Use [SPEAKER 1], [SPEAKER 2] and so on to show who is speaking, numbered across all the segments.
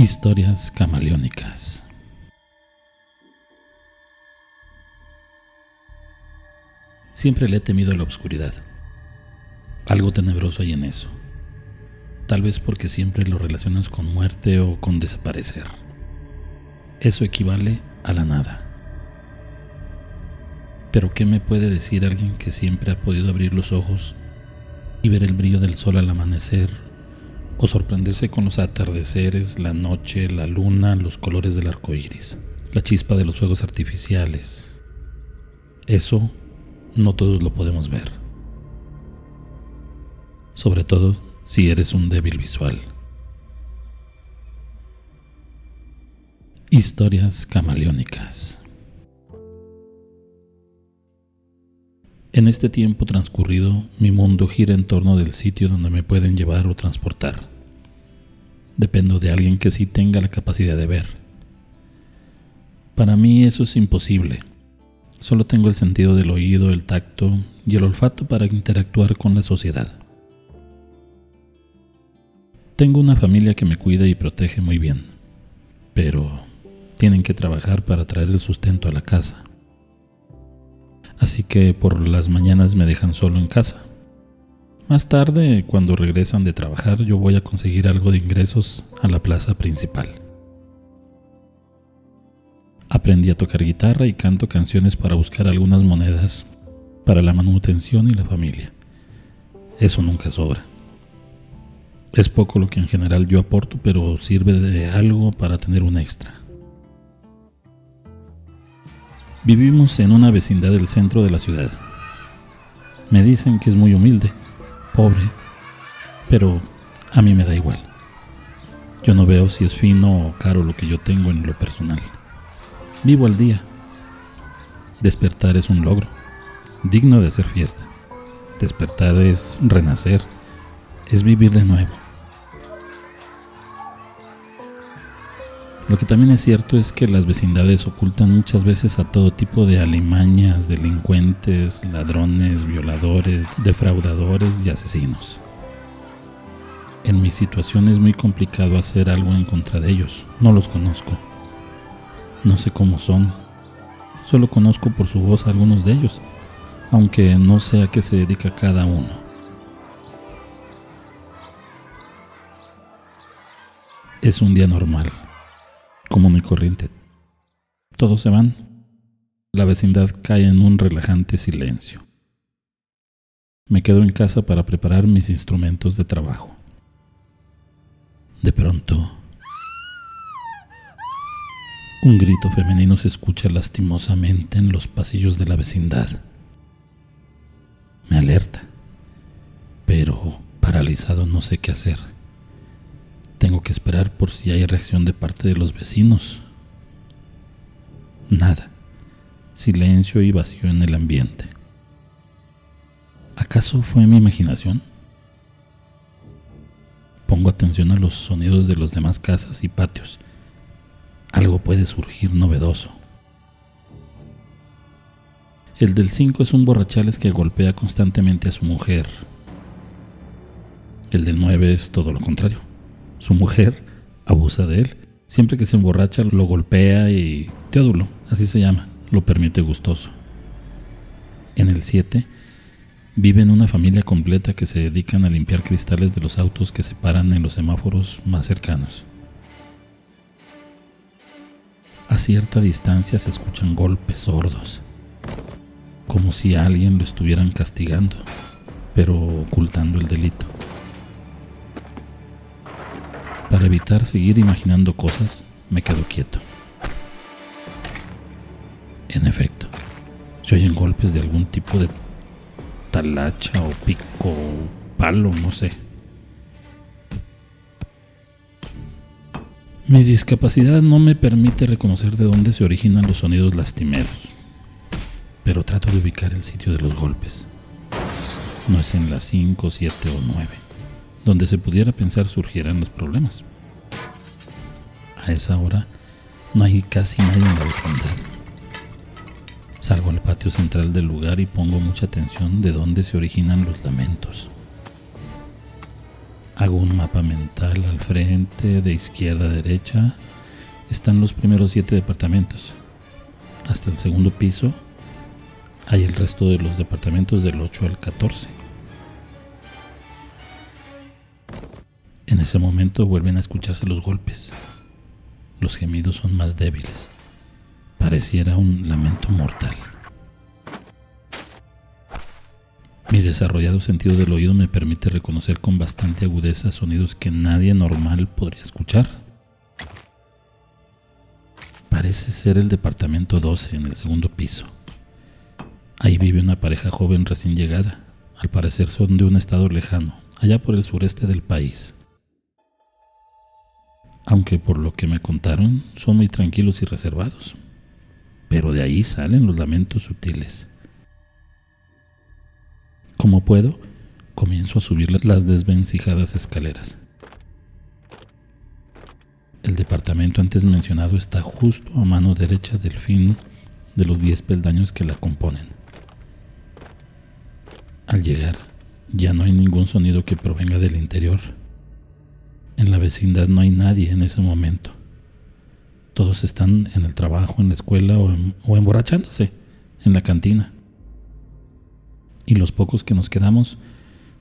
[SPEAKER 1] Historias camaleónicas. Siempre le he temido a la oscuridad. Algo tenebroso hay en eso. Tal vez porque siempre lo relacionas con muerte o con desaparecer. Eso equivale a la nada. Pero ¿qué me puede decir alguien que siempre ha podido abrir los ojos y ver el brillo del sol al amanecer o sorprenderse con los atardeceres, la noche, la luna, los colores del arco iris, la chispa de los fuegos artificiales. Eso no todos lo podemos ver. Sobre todo si eres un débil visual. Historias camaleónicas. En este tiempo transcurrido, mi mundo gira en torno del sitio donde me pueden llevar o transportar. Dependo de alguien que sí tenga la capacidad de ver. Para mí eso es imposible. Solo tengo el sentido del oído, el tacto y el olfato para interactuar con la sociedad. Tengo una familia que me cuida y protege muy bien, pero tienen que trabajar para traer el sustento a la casa así que por las mañanas me dejan solo en casa. Más tarde, cuando regresan de trabajar, yo voy a conseguir algo de ingresos a la plaza principal. Aprendí a tocar guitarra y canto canciones para buscar algunas monedas para la manutención y la familia. Eso nunca sobra. Es poco lo que en general yo aporto, pero sirve de algo para tener un extra. Vivimos en una vecindad del centro de la ciudad. Me dicen que es muy humilde, pobre, pero a mí me da igual. Yo no veo si es fino o caro lo que yo tengo en lo personal. Vivo al día. Despertar es un logro, digno de ser fiesta. Despertar es renacer, es vivir de nuevo. Lo que también es cierto es que las vecindades ocultan muchas veces a todo tipo de alimañas, delincuentes, ladrones, violadores, defraudadores y asesinos. En mi situación es muy complicado hacer algo en contra de ellos. No los conozco. No sé cómo son. Solo conozco por su voz a algunos de ellos, aunque no sé a qué se dedica cada uno. Es un día normal común y corriente. Todos se van. La vecindad cae en un relajante silencio. Me quedo en casa para preparar mis instrumentos de trabajo. De pronto, un grito femenino se escucha lastimosamente en los pasillos de la vecindad. Me alerta, pero paralizado no sé qué hacer. Esperar por si hay reacción de parte de los vecinos. Nada. Silencio y vacío en el ambiente. ¿Acaso fue mi imaginación? Pongo atención a los sonidos de las demás casas y patios. Algo puede surgir novedoso. El del 5 es un borrachales que golpea constantemente a su mujer. El del 9 es todo lo contrario su mujer abusa de él. Siempre que se emborracha lo golpea y teódulo, así se llama, lo permite gustoso. En el 7 viven una familia completa que se dedican a limpiar cristales de los autos que se paran en los semáforos más cercanos. A cierta distancia se escuchan golpes sordos, como si alguien lo estuvieran castigando, pero ocultando el delito. Para evitar seguir imaginando cosas, me quedo quieto. En efecto, se oyen golpes de algún tipo de talacha o pico o palo, no sé. Mi discapacidad no me permite reconocer de dónde se originan los sonidos lastimeros, pero trato de ubicar el sitio de los golpes. No es en las 5, 7 o 9 donde se pudiera pensar surgieran los problemas. A esa hora no hay casi nadie en la vecindad. Salgo al patio central del lugar y pongo mucha atención de dónde se originan los lamentos. Hago un mapa mental al frente, de izquierda a derecha. Están los primeros siete departamentos. Hasta el segundo piso hay el resto de los departamentos del 8 al 14. En ese momento vuelven a escucharse los golpes. Los gemidos son más débiles. Pareciera un lamento mortal. Mi desarrollado sentido del oído me permite reconocer con bastante agudeza sonidos que nadie normal podría escuchar. Parece ser el departamento 12 en el segundo piso. Ahí vive una pareja joven recién llegada. Al parecer son de un estado lejano, allá por el sureste del país. Aunque por lo que me contaron son muy tranquilos y reservados. Pero de ahí salen los lamentos sutiles. Como puedo, comienzo a subir las desvencijadas escaleras. El departamento antes mencionado está justo a mano derecha del fin de los diez peldaños que la componen. Al llegar, ya no hay ningún sonido que provenga del interior. En la vecindad no hay nadie en ese momento. Todos están en el trabajo, en la escuela o, emborrachándose en la cantina y los pocos que nos quedamos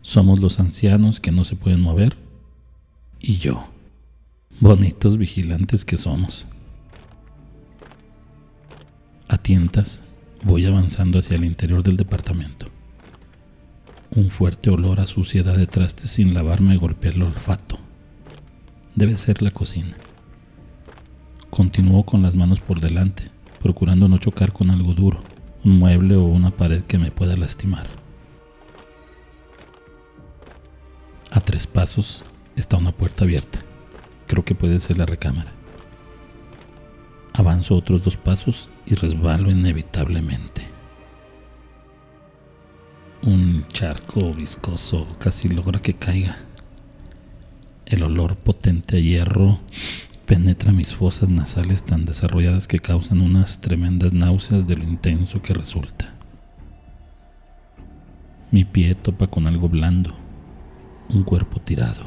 [SPEAKER 1] somos los ancianos que no se pueden mover y yo, bonitos vigilantes que somos. A tientas voy avanzando hacia el interior del departamento. Un fuerte olor a suciedad de traste sin lavar me golpea el olfato. Debe ser la cocina. Continúo con las manos por delante, procurando no chocar con algo duro, un mueble o una pared que me pueda lastimar. A tres pasos está una puerta abierta. Creo que puede ser la recámara. Avanzo otros dos pasos y resbalo inevitablemente. Un charco viscoso casi logra que caiga. El olor potente a hierro penetra mis fosas nasales tan desarrolladas que causan unas tremendas náuseas de lo intenso que resulta. Mi pie topa con algo blando un cuerpo tirado.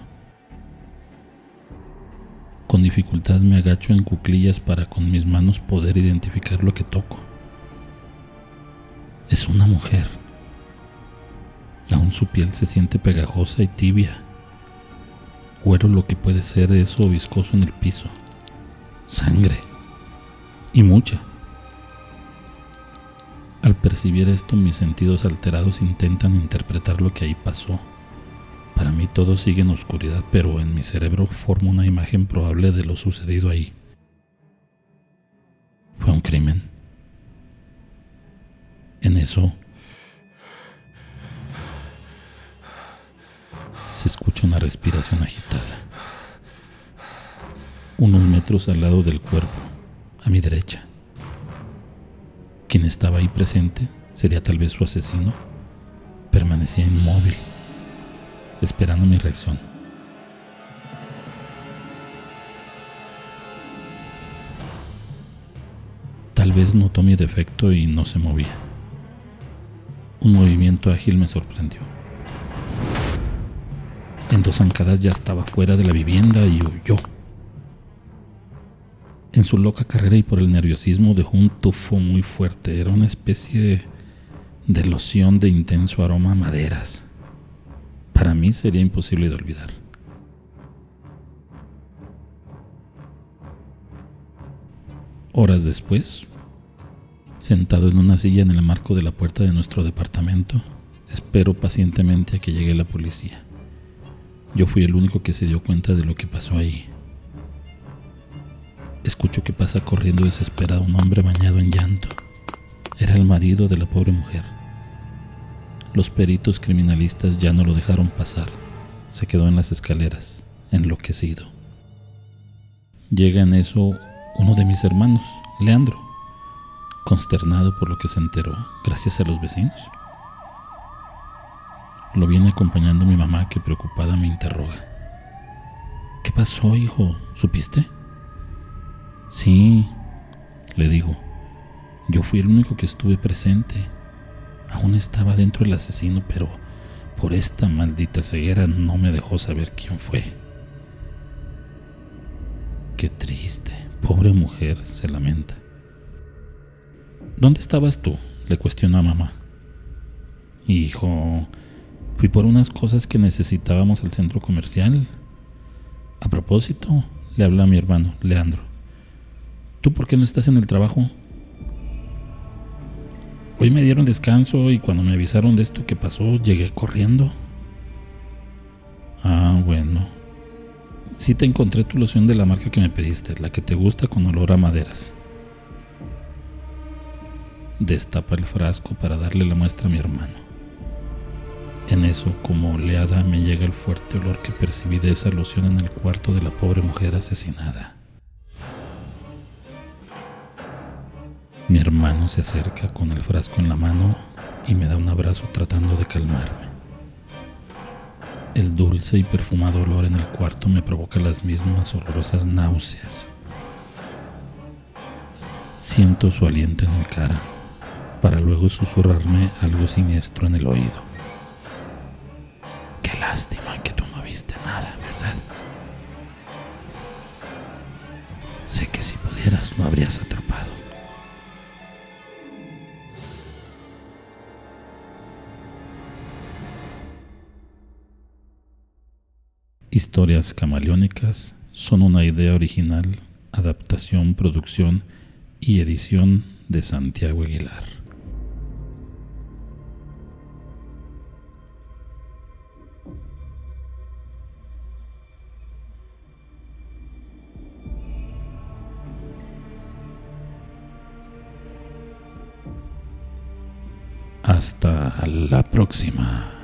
[SPEAKER 1] Con dificultad me agacho en cuclillas para con mis manos poder identificar lo que toco. Es una mujer. Aún su piel se siente pegajosa y tibia. Huero lo que puede ser eso viscoso en el piso. Sangre. Y mucha. Al percibir esto, mis sentidos alterados intentan interpretar lo que ahí pasó. Para mí todo sigue en oscuridad, pero en mi cerebro formo una imagen probable de lo sucedido ahí. Fue un crimen. En eso se escucha una respiración agitada. Unos metros al lado del cuerpo, a mi derecha. Quien estaba ahí presente sería tal vez su asesino. Permanecía inmóvil esperando mi reacción. Tal vez notó mi defecto y no se movía. Un movimiento ágil me sorprendió. En dos zancadas ya estaba fuera de la vivienda y huyó. En su loca carrera y por el nerviosismo dejó un tufo muy fuerte. Era una especie de loción de intenso aroma a maderas para mí sería imposible de olvidar. Horas después, sentado en una silla en el marco de la puerta de nuestro departamento, espero pacientemente a que llegue la policía. Yo fui el único que se dio cuenta de lo que pasó ahí. Escucho que pasa corriendo desesperado un hombre bañado en llanto. Era el marido de la pobre mujer. Los peritos criminalistas ya no lo dejaron pasar. Se quedó en las escaleras, enloquecido. Llega en eso uno de mis hermanos, Leandro, consternado por lo que se enteró gracias a los vecinos. Lo viene acompañando mi mamá que preocupada me interroga. ¿Qué pasó, hijo? ¿Supiste? Sí, le digo. Yo fui el único que estuve presente. Aún estaba dentro el asesino, pero por esta maldita ceguera no me dejó saber quién fue. Qué triste, pobre mujer, se lamenta. ¿Dónde estabas tú? le cuestionó a mamá. Hijo, fui por unas cosas que necesitábamos al centro comercial. A propósito, le habla a mi hermano, Leandro. ¿Tú por qué no estás en el trabajo? Hoy me dieron descanso y cuando me avisaron de esto que pasó, llegué corriendo. Ah, bueno. Sí te encontré tu loción de la marca que me pediste, la que te gusta con olor a maderas. Destapa el frasco para darle la muestra a mi hermano. En eso, como oleada, me llega el fuerte olor que percibí de esa loción en el cuarto de la pobre mujer asesinada. Mi hermano se acerca con el frasco en la mano y me da un abrazo tratando de calmarme. El dulce y perfumado olor en el cuarto me provoca las mismas horrorosas náuseas. Siento su aliento en mi cara, para luego susurrarme algo siniestro en el oído. Qué lástima que tú no viste nada, ¿verdad? Sé que si pudieras lo habrías atrapado. Historias camaleónicas son una idea original, adaptación, producción y edición de Santiago Aguilar. Hasta la próxima.